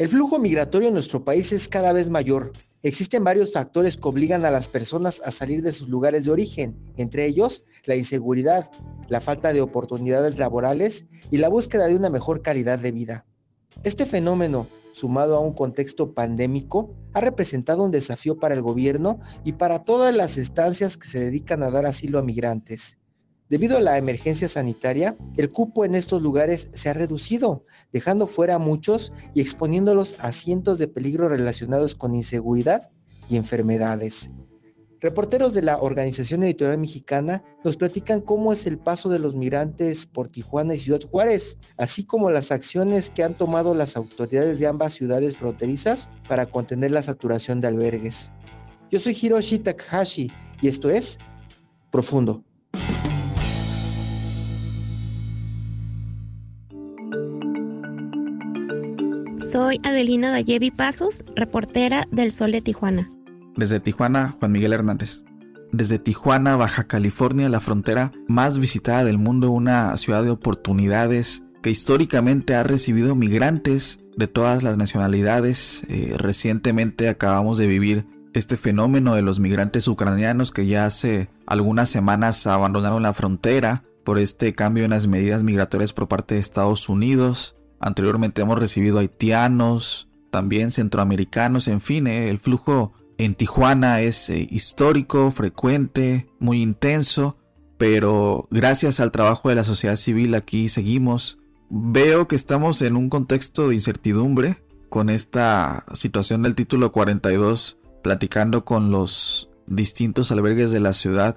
El flujo migratorio en nuestro país es cada vez mayor. Existen varios factores que obligan a las personas a salir de sus lugares de origen, entre ellos la inseguridad, la falta de oportunidades laborales y la búsqueda de una mejor calidad de vida. Este fenómeno, sumado a un contexto pandémico, ha representado un desafío para el gobierno y para todas las estancias que se dedican a dar asilo a migrantes. Debido a la emergencia sanitaria, el cupo en estos lugares se ha reducido, dejando fuera a muchos y exponiéndolos a cientos de peligros relacionados con inseguridad y enfermedades. Reporteros de la Organización Editorial Mexicana nos platican cómo es el paso de los migrantes por Tijuana y Ciudad Juárez, así como las acciones que han tomado las autoridades de ambas ciudades fronterizas para contener la saturación de albergues. Yo soy Hiroshi Takahashi y esto es Profundo. Soy Adelina Dayevi Pasos, reportera del Sol de Tijuana. Desde Tijuana, Juan Miguel Hernández. Desde Tijuana, Baja California, la frontera más visitada del mundo, una ciudad de oportunidades que históricamente ha recibido migrantes de todas las nacionalidades. Eh, recientemente acabamos de vivir este fenómeno de los migrantes ucranianos que ya hace algunas semanas abandonaron la frontera por este cambio en las medidas migratorias por parte de Estados Unidos. Anteriormente hemos recibido haitianos, también centroamericanos, en fin, eh, el flujo en Tijuana es eh, histórico, frecuente, muy intenso, pero gracias al trabajo de la sociedad civil aquí seguimos. Veo que estamos en un contexto de incertidumbre con esta situación del título 42, platicando con los distintos albergues de la ciudad.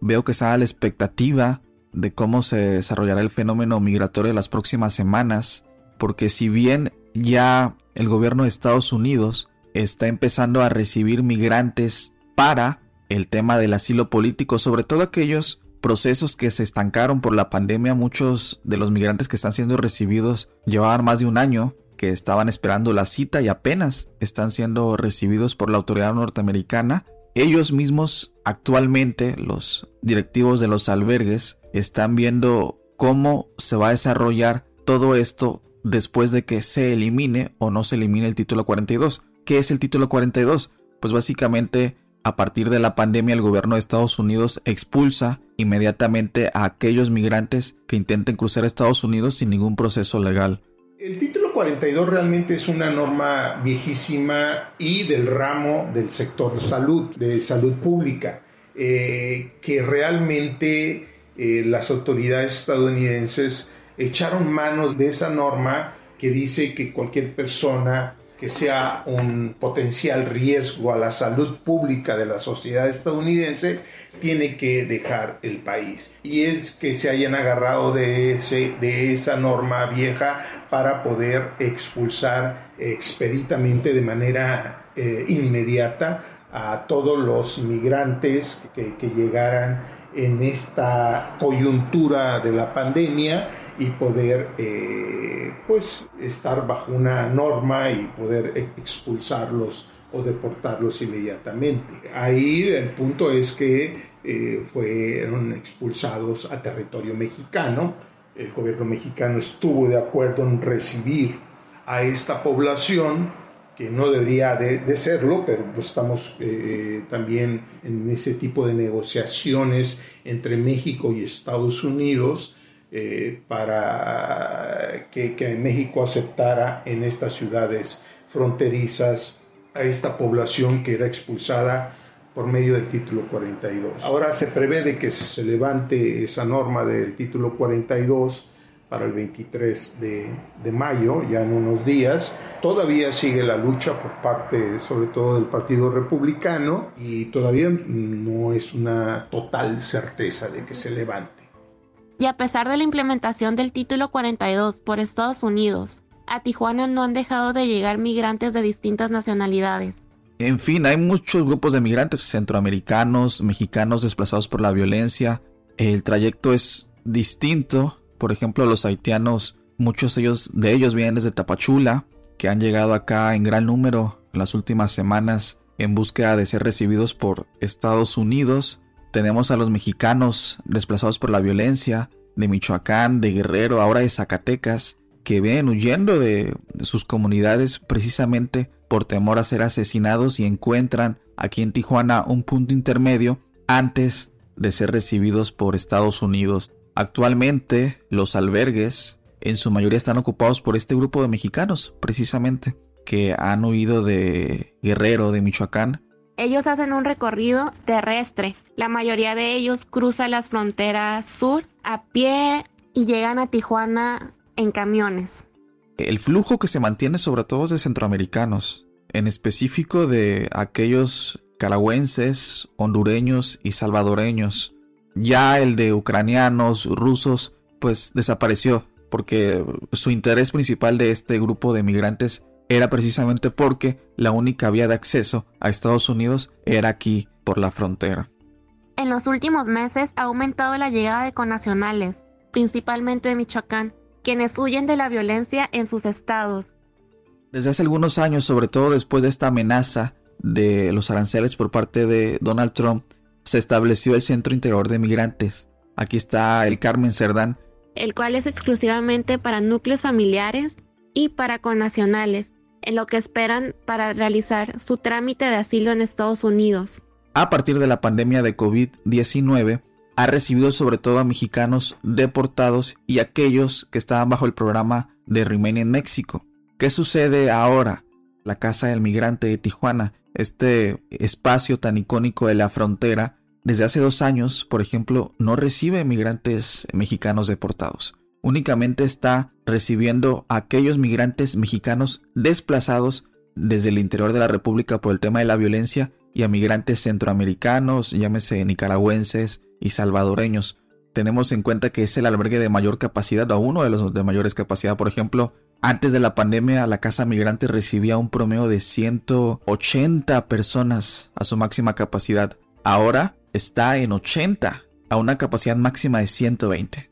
Veo que está la expectativa de cómo se desarrollará el fenómeno migratorio en las próximas semanas porque si bien ya el gobierno de Estados Unidos está empezando a recibir migrantes para el tema del asilo político, sobre todo aquellos procesos que se estancaron por la pandemia, muchos de los migrantes que están siendo recibidos llevaban más de un año que estaban esperando la cita y apenas están siendo recibidos por la autoridad norteamericana. Ellos mismos actualmente, los directivos de los albergues, están viendo cómo se va a desarrollar todo esto después de que se elimine o no se elimine el título 42. ¿Qué es el título 42? Pues básicamente a partir de la pandemia el gobierno de Estados Unidos expulsa inmediatamente a aquellos migrantes que intenten cruzar Estados Unidos sin ningún proceso legal. El título 42 realmente es una norma viejísima y del ramo del sector salud, de salud pública, eh, que realmente eh, las autoridades estadounidenses echaron mano de esa norma que dice que cualquier persona que sea un potencial riesgo a la salud pública de la sociedad estadounidense tiene que dejar el país. Y es que se hayan agarrado de, ese, de esa norma vieja para poder expulsar expeditamente de manera eh, inmediata a todos los migrantes que, que llegaran en esta coyuntura de la pandemia y poder eh, pues estar bajo una norma y poder expulsarlos o deportarlos inmediatamente. Ahí el punto es que eh, fueron expulsados a territorio mexicano. El gobierno mexicano estuvo de acuerdo en recibir a esta población que no debería de, serlo, pero pues estamos eh, también en ese tipo de negociaciones entre México y Estados Unidos eh, para que, México aceptara en estas ciudades fronterizas a esta población que era expulsada por medio del título 42. Ahora se prevé de que se levante esa norma del título 42 para el 23 de, de, mayo, ya en unos días. Todavía sigue la lucha por parte, sobre todo, del Partido Republicano y todavía no es una total certeza de que se levante. Y a pesar de la implementación del título 42 por Estados Unidos, a Tijuana no han dejado de llegar migrantes de distintas nacionalidades. En fin, hay muchos grupos de migrantes centroamericanos, mexicanos desplazados por la violencia. El trayecto es distinto. Por ejemplo, los haitianos, muchos de ellos, de ellos vienen desde Tapachula, que han llegado acá en gran número en las últimas semanas en búsqueda de ser recibidos por Estados Unidos. Tenemos a los mexicanos desplazados por la violencia de Michoacán, de Guerrero, ahora de Zacatecas, que vienen huyendo de, sus comunidades precisamente por temor a ser asesinados y encuentran aquí en Tijuana un punto intermedio antes de ser recibidos por Estados Unidos. Actualmente los albergues en su mayoría están ocupados por este grupo de mexicanos precisamente que han huido de Guerrero, de Michoacán. Ellos hacen un recorrido terrestre. La mayoría de ellos cruzan las fronteras sur a pie y llegan a Tijuana en camiones. El flujo que se mantiene sobre todo es de centroamericanos, en específico de aquellos caragüenses, hondureños y salvadoreños. Ya el de ucranianos, rusos, pues desapareció, porque su interés principal de este grupo de migrantes era precisamente porque la única vía de acceso a Estados Unidos era aquí por la frontera. En los últimos meses ha aumentado la llegada de connacionales, principalmente de Michoacán, quienes huyen de la violencia en sus estados. Desde hace algunos años, sobre todo después de esta amenaza de los aranceles por parte de Donald Trump, se estableció el Centro Integrador de Migrantes. Aquí está el Carmen Cerdán. El cual es exclusivamente para núcleos familiares y para connacionales, en lo que esperan para realizar su trámite de asilo en Estados Unidos. A partir de la pandemia de COVID-19, ha recibido sobre todo a mexicanos deportados y aquellos que estaban bajo el programa de Remain en México. ¿Qué sucede ahora? La Casa del Migrante de Tijuana, este espacio tan icónico de la frontera, desde hace dos años, por ejemplo, no recibe migrantes mexicanos deportados. Únicamente está recibiendo a aquellos migrantes mexicanos desplazados desde el interior de la República por el tema de la violencia y a migrantes centroamericanos, llámese nicaragüenses, y salvadoreños. Tenemos en cuenta que es el albergue de mayor capacidad o uno de los de mayores capacidad. Por ejemplo, antes de la pandemia la casa migrante recibía un promedio de 180 personas a su máxima capacidad. Ahora está en 80 a una capacidad máxima de 120.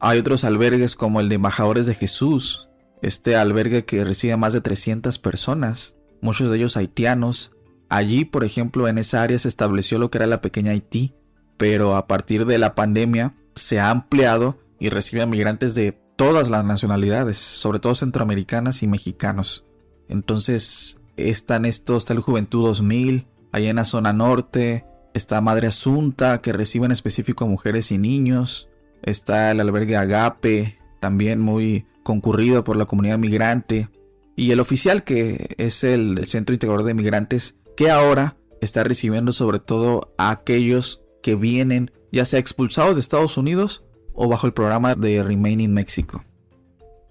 Hay otros albergues como el de Embajadores de Jesús, este albergue que recibe a más de 300 personas, muchos de ellos haitianos. Allí, por ejemplo, en esa área se estableció lo que era la pequeña Haití, pero a partir de la pandemia se ha ampliado y recibe a migrantes de todas las nacionalidades, sobre todo centroamericanas y mexicanos. Entonces están estos, está el Juventud 2000, allá en la zona norte, está Madre Asunta, que recibe en específico mujeres y niños, está el albergue Agape, también muy concurrido por la comunidad migrante, y el oficial que es el, Centro Integrador de Migrantes, que ahora está recibiendo sobre todo a aquellos que vienen ya sea expulsados de Estados Unidos o bajo el programa de Remain in México.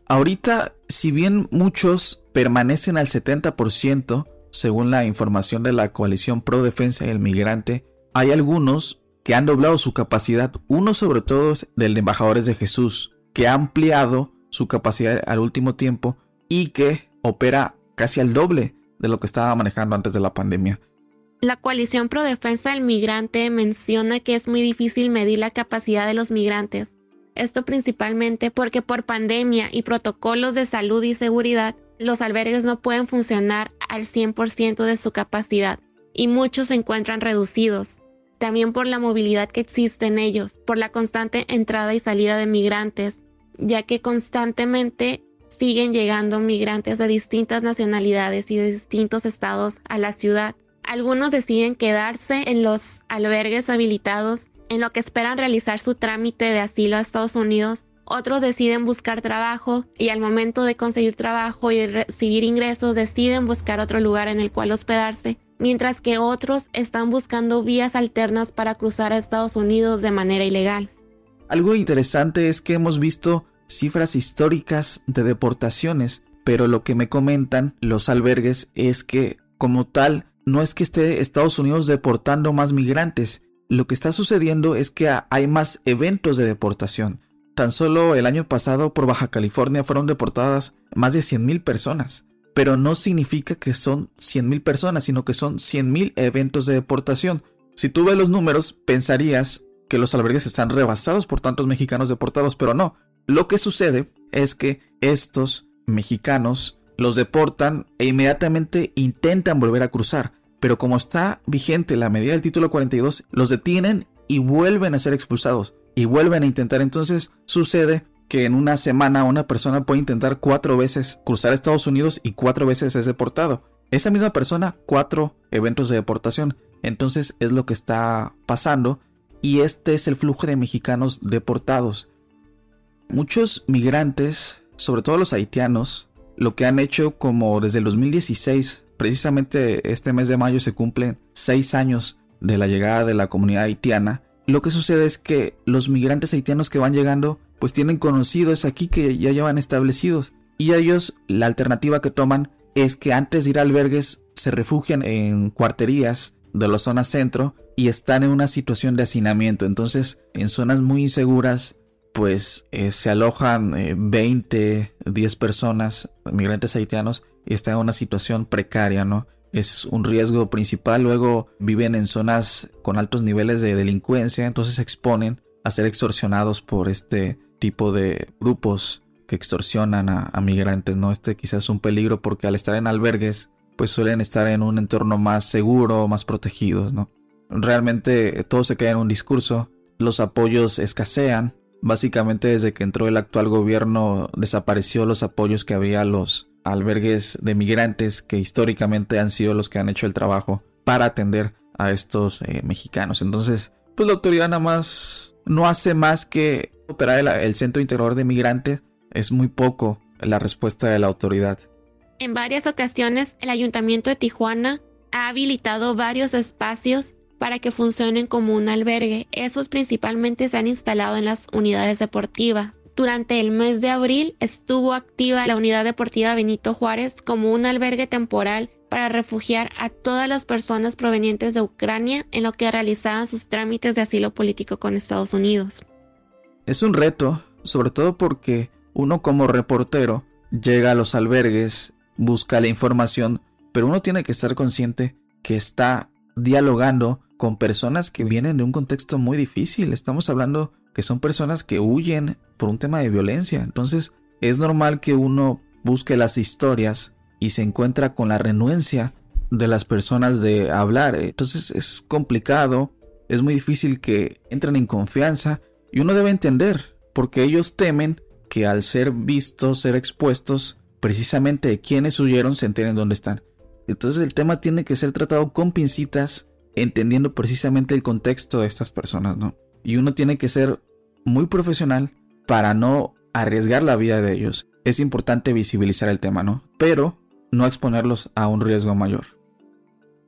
Ahorita, si bien muchos permanecen al 70%, según la información de la coalición pro defensa del migrante, hay algunos que han doblado su capacidad, uno sobre todo del de Embajadores de Jesús, que ha ampliado su capacidad al último tiempo y que opera casi al doble de lo que estaba manejando antes de la pandemia. La coalición pro defensa del migrante menciona que es muy difícil medir la capacidad de los migrantes. Esto principalmente porque por pandemia y protocolos de salud y seguridad, los albergues no pueden funcionar al 100% de su capacidad y muchos se encuentran reducidos. También por la movilidad que existe en ellos, por la constante entrada y salida de migrantes, ya que constantemente siguen llegando migrantes de distintas nacionalidades y de distintos estados a la ciudad algunos deciden quedarse en los albergues habilitados en lo que esperan realizar su trámite de asilo a Estados Unidos. Otros deciden buscar trabajo y al momento de conseguir trabajo y recibir ingresos deciden buscar otro lugar en el cual hospedarse, mientras que otros están buscando vías alternas para cruzar a Estados Unidos de manera ilegal. Algo interesante es que hemos visto cifras históricas de deportaciones, pero lo que me comentan los albergues es que como tal no es que esté Estados Unidos deportando más migrantes, lo que está sucediendo es que hay más eventos de deportación. Tan solo el año pasado por Baja California fueron deportadas más de 100.000 personas, pero no significa que son 100.000 personas, sino que son 100.000 eventos de deportación. Si tú ves los números, pensarías que los albergues están rebasados por tantos mexicanos deportados, pero no. Lo que sucede es que estos mexicanos los deportan e inmediatamente intentan volver a cruzar, pero como está vigente la medida del título 42, los detienen y vuelven a ser expulsados y vuelven a intentar. Entonces sucede que en una semana una persona puede intentar cuatro veces cruzar Estados Unidos y cuatro veces es deportado. Esa misma persona, cuatro eventos de deportación. Entonces es lo que está pasando y este es el flujo de mexicanos deportados. Muchos migrantes, sobre todo los haitianos, lo que han hecho como desde el 2016, precisamente este mes de mayo se cumplen seis años de la llegada de la comunidad haitiana, lo que sucede es que los migrantes haitianos que van llegando pues tienen conocidos aquí que ya llevan establecidos y ellos la alternativa que toman es que antes de ir a albergues se refugian en cuarterías de la zona centro y están en una situación de hacinamiento. Entonces, en zonas muy inseguras, pues eh, se alojan 20, eh, 10 personas, migrantes haitianos, y están en una situación precaria, ¿no? Es un riesgo principal. Luego viven en zonas con altos niveles de delincuencia, entonces se exponen a ser extorsionados por este tipo de grupos que extorsionan a, migrantes, ¿no? Este quizás es un peligro porque al estar en albergues, pues suelen estar en un entorno más seguro, más protegidos, ¿no? Realmente todo se queda en un discurso, los apoyos escasean, básicamente desde que entró el actual gobierno desapareció los apoyos que había los albergues de migrantes que históricamente han sido los que han hecho el trabajo para atender a estos eh, mexicanos. Entonces, pues la autoridad nada más no hace más que operar el, centro integrador de migrantes. Es muy poco la respuesta de la autoridad. En varias ocasiones, el Ayuntamiento de Tijuana ha habilitado varios espacios para que funcionen como un albergue. Esos principalmente se han instalado en las unidades deportivas. Durante el mes de abril estuvo activa la unidad deportiva Benito Juárez como un albergue temporal para refugiar a todas las personas provenientes de Ucrania en lo que realizaban sus trámites de asilo político con Estados Unidos. Es un reto, sobre todo porque uno como reportero llega a los albergues busca la información, pero uno tiene que estar consciente que está dialogando con personas que vienen de un contexto muy difícil. Estamos hablando que son personas que huyen por un tema de violencia. Entonces es normal que uno busque las historias y se encuentra con la renuencia de las personas de hablar. Entonces es complicado, es muy difícil que entren en confianza y uno debe entender porque ellos temen que al ser vistos, ser expuestos, precisamente quienes huyeron se enteren dónde están. Entonces el tema tiene que ser tratado con pincitas, entendiendo precisamente el contexto de estas personas, ¿no? Y uno tiene que ser muy profesional para no arriesgar la vida de ellos. Es importante visibilizar el tema, ¿no? Pero no exponerlos a un riesgo mayor.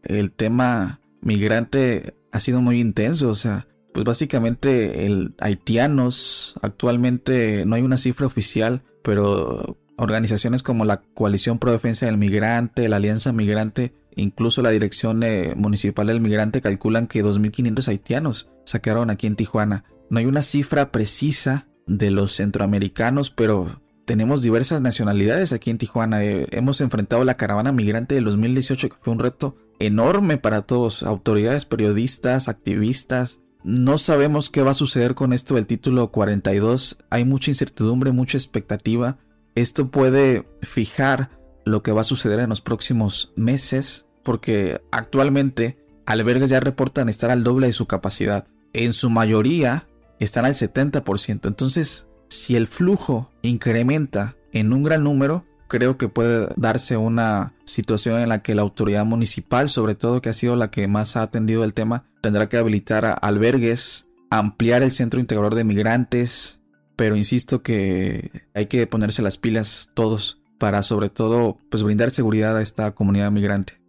El tema migrante ha sido muy intenso, o sea, pues básicamente el haitianos actualmente no hay una cifra oficial, pero Organizaciones como la Coalición Pro Defensa del Migrante, la Alianza Migrante, incluso la Dirección eh, Municipal del Migrante calculan que 2.500 haitianos saquearon aquí en Tijuana. No hay una cifra precisa de los centroamericanos, pero tenemos diversas nacionalidades aquí en Tijuana. Eh, hemos enfrentado la caravana migrante del 2018, que fue un reto enorme para todos, autoridades, periodistas, activistas. No sabemos qué va a suceder con esto del título 42. Hay mucha incertidumbre, mucha expectativa. Esto puede fijar lo que va a suceder en los próximos meses porque actualmente albergues ya reportan estar al doble de su capacidad. En su mayoría están al 70%. Entonces, si el flujo incrementa en un gran número, creo que puede darse una situación en la que la autoridad municipal, sobre todo que ha sido la que más ha atendido el tema, tendrá que habilitar albergues, ampliar el centro integrador de migrantes, pero insisto que hay que ponerse las pilas todos para sobre todo pues brindar seguridad a esta comunidad migrante.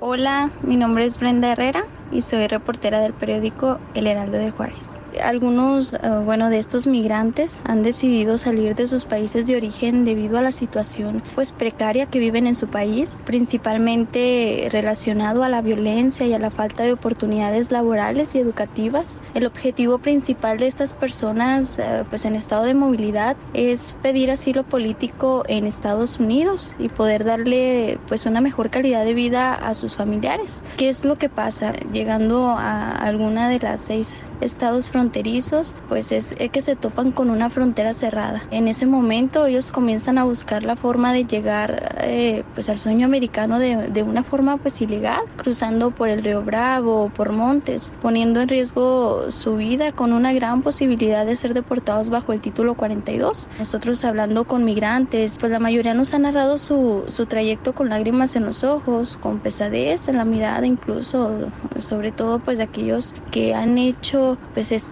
Hola, mi nombre es Brenda Herrera y soy reportera del periódico El Heraldo de Juárez. Algunos, eh, bueno, de estos migrantes han decidido salir de sus países de origen debido a la situación pues precaria que viven en su país, principalmente relacionado a la violencia y a la falta de oportunidades laborales y educativas. El objetivo principal de estas personas eh, pues en estado de movilidad es pedir asilo político en Estados Unidos y poder darle pues una mejor calidad de vida a sus familiares. ¿Qué es lo que pasa? Llegando a alguna de las seis estados fronterizos fronterizos, pues es que se topan con una frontera cerrada. En ese momento ellos comienzan a buscar la forma de llegar eh, pues al sueño americano de, de, una forma pues ilegal, cruzando por el río Bravo o por montes, poniendo en riesgo su vida con una gran posibilidad de ser deportados bajo el título 42. Nosotros hablando con migrantes, pues la mayoría nos ha narrado su, su trayecto con lágrimas en los ojos, con pesadez en la mirada incluso, sobre todo pues de aquellos que han hecho pues este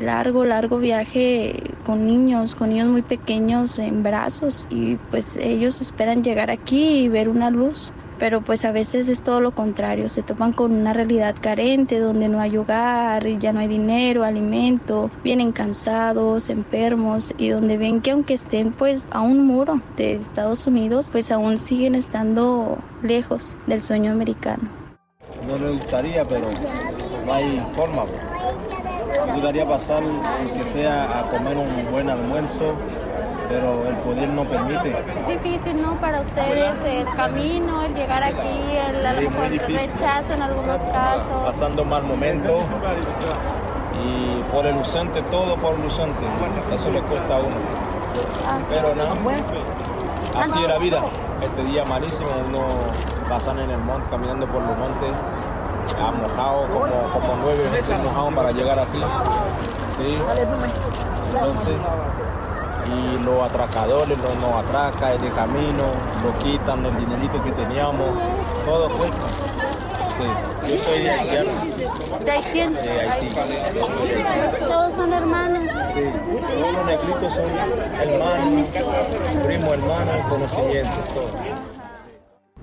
largo, largo viaje con niños, con niños muy pequeños en brazos y pues ellos esperan llegar aquí y ver una luz. Pero pues a veces es todo lo contrario, se topan con una realidad carente donde no hay hogar, ya no hay dinero, alimento, vienen cansados, enfermos y donde ven que aunque estén pues a un muro de Estados Unidos, pues aún siguen estando lejos del sueño americano. No me gustaría, pero no hay forma. Pues ayudaría pasar, que sea, a comer un buen almuerzo, pero el poder no permite. Es difícil, ¿no? Para ustedes el camino, el llegar aquí, el, a rechazo en algunos casos. Pasando mal momento y por el ausente, todo por el ausente. Eso le cuesta a uno. Pero nada, así es la vida. Este día malísimo, uno pasando en el monte, caminando por los montes ha mojado como, como nueve veces mojado para llegar aquí. ¿sí? Entonces, y los atracadores los nos atracan en el camino, lo quitan el dinerito que teníamos, todo cuesta. Sí, yo soy haitiano. ¿De? Sí, Haití. Todos son hermanos. Sí, todos los negritos son hermanos, primo hermanos, conocimientos, todo.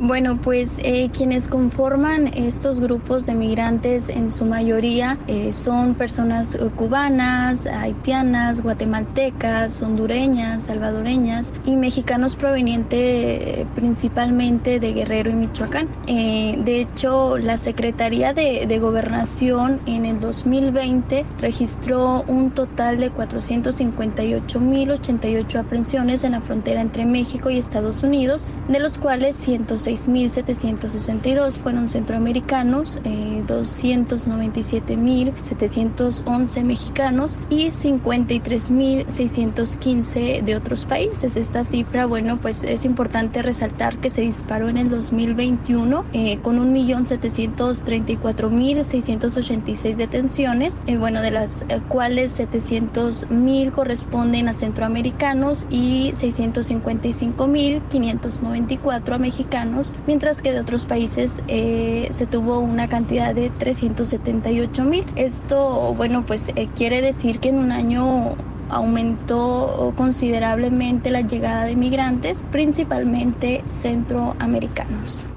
Bueno, pues eh, quienes conforman estos grupos de migrantes en su mayoría eh, son personas eh, cubanas, haitianas, guatemaltecas, hondureñas, salvadoreñas y mexicanos provenientes principalmente de Guerrero y Michoacán. de hecho, la Secretaría de, de Gobernación en el 2020 registró un total de 458.088 aprehensiones en la frontera entre México y Estados Unidos, de los cuales 106 6.762 fueron centroamericanos, eh, 297.711 mexicanos y 53.615 de otros países. Esta cifra, bueno, pues es importante resaltar que se disparó en el 2021 eh, con 1.734.686 detenciones, eh, bueno, de las eh, cuales 700.000 corresponden a centroamericanos y 655.594 a mexicanos mientras que de otros países eh, se tuvo una cantidad de 378 mil. Esto, bueno, pues eh, quiere decir que en un año aumentó considerablemente la llegada de migrantes, principalmente centroamericanos.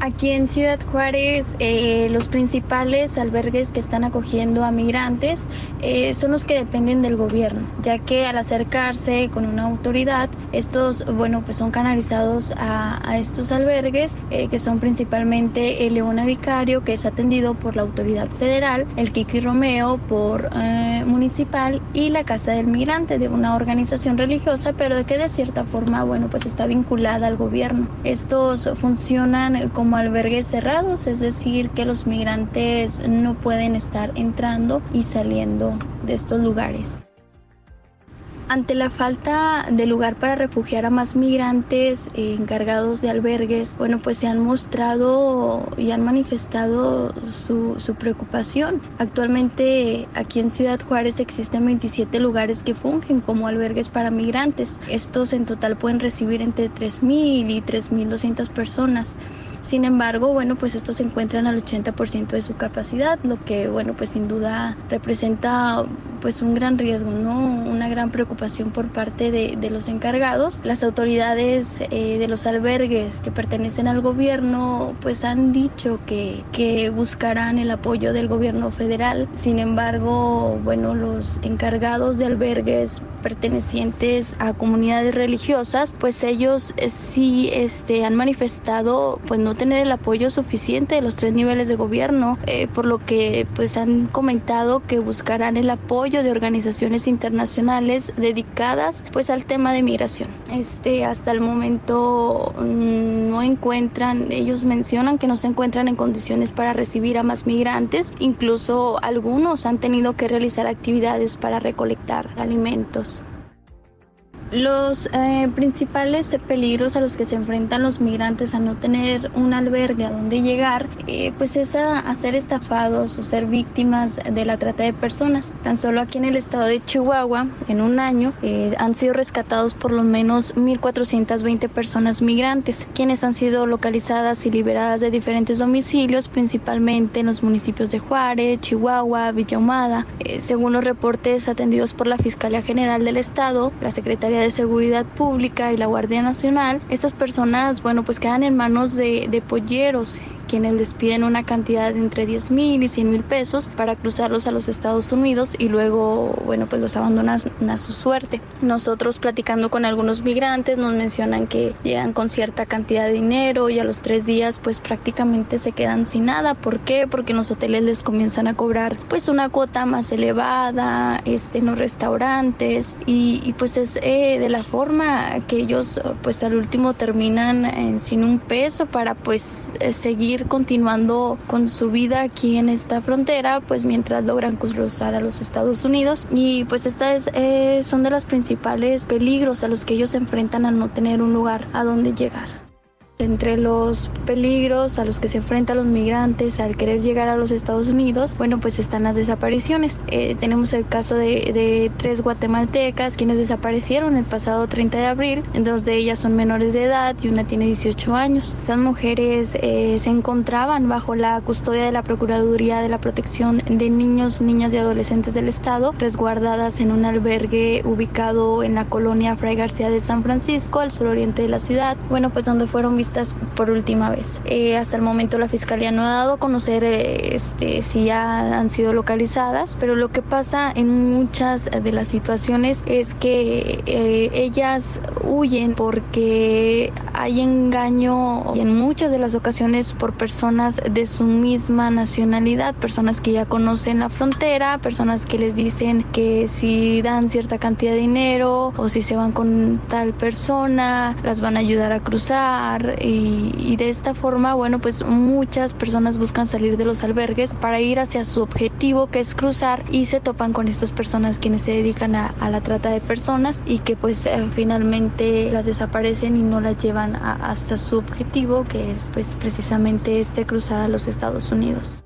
Aquí en Ciudad Juárez, eh, los principales albergues que están acogiendo a migrantes eh, son los que dependen del gobierno, ya que al acercarse con una autoridad, estos, bueno, pues son canalizados a, estos albergues, eh, que son principalmente el Leona Vicario, que es atendido por la autoridad federal, el Kiki Romeo por municipal y la Casa del Migrante, de una organización religiosa, pero que de cierta forma, bueno, pues está vinculada al gobierno. Estos funcionan como albergues cerrados, es decir, que los migrantes no pueden estar entrando y saliendo de estos lugares. Ante la falta de lugar para refugiar a más migrantes eh, encargados de albergues, bueno, pues se han mostrado y han manifestado su, su, preocupación. Actualmente aquí en Ciudad Juárez existen 27 lugares que fungen como albergues para migrantes. Estos en total pueden recibir entre 3.000 y 3.200 personas. Sin embargo, bueno, pues estos se encuentran al 80% de su capacidad, lo que, bueno, pues sin duda representa pues un gran riesgo, ¿no? Una gran preocupación preocupación por parte de, los encargados. Las autoridades eh, de los albergues que pertenecen al gobierno pues han dicho que, que buscarán el apoyo del gobierno federal. Sin embargo, bueno, los encargados de albergues pertenecientes a comunidades religiosas, pues ellos eh, sí este, han manifestado pues no tener el apoyo suficiente de los tres niveles de gobierno, eh, por lo que pues han comentado que buscarán el apoyo de organizaciones internacionales dedicadas pues al tema de migración. Este, hasta el momento mm, no encuentran, ellos mencionan que no se encuentran en condiciones para recibir a más migrantes, incluso algunos han tenido que realizar actividades para recolectar alimentos. Los eh, principales peligros a los que se enfrentan los migrantes a no tener un albergue a donde llegar, eh, pues es a, ser estafados o ser víctimas de la trata de personas. Tan solo aquí en el estado de Chihuahua, en un año, eh, han sido rescatados por lo menos 1.420 personas migrantes, quienes han sido localizadas y liberadas de diferentes domicilios, principalmente en los municipios de Juárez, Chihuahua, Villahumada. según los reportes atendidos por la Fiscalía General del Estado, la Secretaría de Seguridad Pública y la Guardia Nacional, estas personas, bueno, pues quedan en manos de, de polleros quienes les piden una cantidad de entre 10 mil y 100 mil pesos para cruzarlos a los Estados Unidos y luego, bueno, pues los abandonan a su suerte. Nosotros platicando con algunos migrantes nos mencionan que llegan con cierta cantidad de dinero y a los tres días pues prácticamente se quedan sin nada. ¿Por qué? Porque en los hoteles les comienzan a cobrar pues una cuota más elevada, este, en los restaurantes y, y pues es eh, de la forma que ellos pues al último terminan en, sin un peso para pues eh, seguir continuando con su vida aquí en esta frontera, pues mientras logran cruzar a los Estados Unidos. Y pues estas eh, son de los principales peligros a los que ellos se enfrentan al no tener un lugar a donde llegar. Entre los peligros a los que se enfrentan los migrantes al querer llegar a los Estados Unidos, bueno, pues están las desapariciones. Eh, tenemos el caso de, tres guatemaltecas quienes desaparecieron el pasado 30 de abril. Dos de ellas son menores de edad y una tiene 18 años. Estas mujeres eh, se encontraban bajo la custodia de la Procuraduría de la Protección de Niños, Niñas y Adolescentes del Estado, resguardadas en un albergue ubicado en la colonia Fray García de San Francisco, al suroriente de la ciudad. Bueno, pues donde fueron visitadas por última vez. Eh, hasta el momento la fiscalía no ha dado a conocer eh, este, si ya han sido localizadas, pero lo que pasa en muchas de las situaciones es que eh, ellas huyen porque hay engaño en muchas de las ocasiones por personas de su misma nacionalidad, personas que ya conocen la frontera, personas que les dicen que si dan cierta cantidad de dinero o si se van con tal persona, las van a ayudar a cruzar y, de esta forma, bueno, pues muchas personas buscan salir de los albergues para ir hacia su objetivo que es cruzar y se topan con estas personas quienes se dedican a, la trata de personas y que pues eh, finalmente las desaparecen y no las llevan hasta su objetivo que es pues precisamente este cruzar a los Estados Unidos.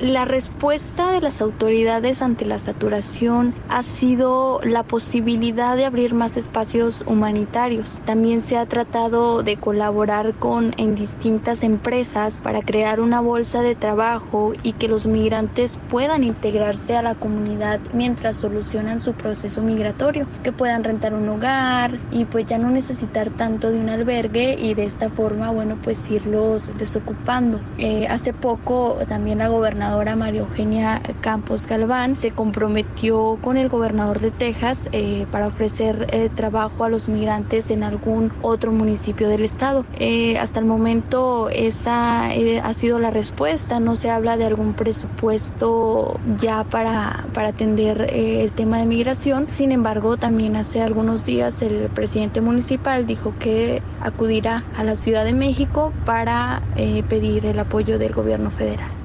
La respuesta de las autoridades ante la saturación ha sido la posibilidad de abrir más espacios humanitarios. También se ha tratado de colaborar con en distintas empresas para crear una bolsa de trabajo y que los migrantes puedan integrarse a la comunidad mientras solucionan su proceso migratorio, que puedan rentar un hogar y pues ya no necesitar tanto de un albergue y de esta forma, bueno, pues irlos desocupando. Eh, hace poco también la gobernadora María Eugenia Campos Galván se comprometió con el gobernador de Texas eh, para ofrecer eh, trabajo a los migrantes en algún otro municipio del estado. Eh, hasta el momento esa ha sido la respuesta, no se habla de algún presupuesto ya para, para atender el tema de migración, sin embargo también hace algunos días el presidente municipal dijo que acudirá a la Ciudad de México para pedir el apoyo del gobierno federal.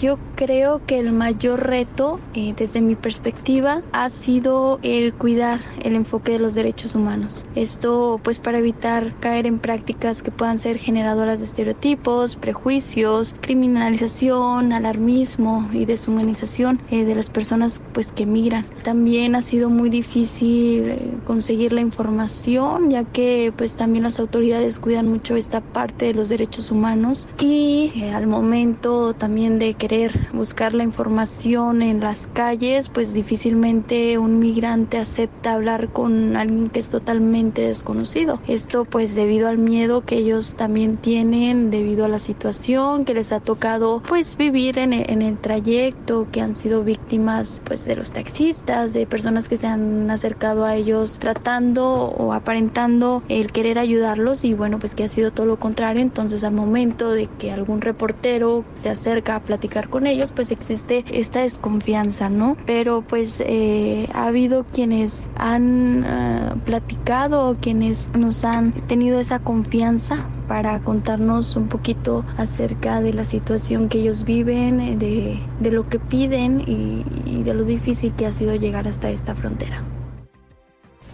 Yo creo que el mayor reto, eh, desde mi perspectiva, ha sido el cuidar el enfoque de los derechos humanos. Esto, pues, para evitar caer en prácticas que puedan ser generadoras de estereotipos, prejuicios, criminalización, alarmismo y deshumanización eh, de las personas, pues, que migran. También ha sido muy difícil eh, conseguir la información, ya que, pues, también las autoridades cuidan mucho esta parte de los derechos humanos y al momento también de que querer buscar la información en las calles, pues difícilmente un migrante acepta hablar con alguien que es totalmente desconocido. Esto pues debido al miedo que ellos también tienen, debido a la situación que les ha tocado pues vivir en el, en el trayecto, que han sido víctimas pues de los taxistas, de personas que se han acercado a ellos tratando o aparentando el querer ayudarlos y bueno pues que ha sido todo lo contrario. Entonces al momento de que algún reportero se acerca a platicar con ellos pues existe esta desconfianza, ¿no? Pero pues eh, ha habido quienes han uh, platicado, quienes nos han tenido esa confianza para contarnos un poquito acerca de la situación que ellos viven, de, de lo que piden y, y de lo difícil que ha sido llegar hasta esta frontera.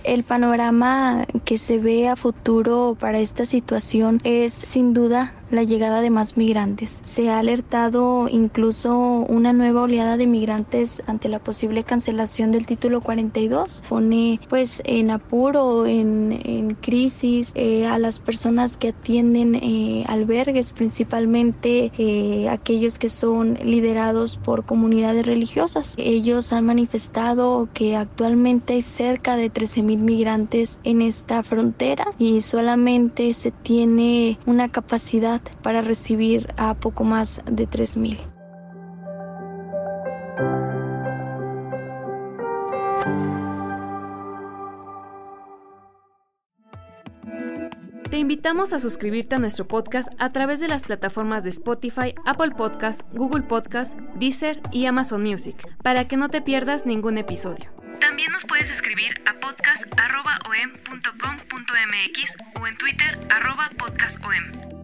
El panorama que se ve a futuro para esta situación es sin duda la llegada de más migrantes. Se ha alertado incluso una nueva oleada de migrantes ante la posible cancelación del título 42. Pone pues en apuro, en, en crisis eh, a las personas que atienden eh, albergues, principalmente eh, aquellos que son liderados por comunidades religiosas. Ellos han manifestado que actualmente hay cerca de 13.000 migrantes en esta frontera y solamente se tiene una capacidad para recibir a poco más de 3.000. Te invitamos a suscribirte a nuestro podcast a través de las plataformas de Spotify, Apple Podcast, Google Podcast, Deezer y Amazon Music, para que no te pierdas ningún episodio. También nos puedes escribir a podcast.om.com.mx o en Twitter podcastom.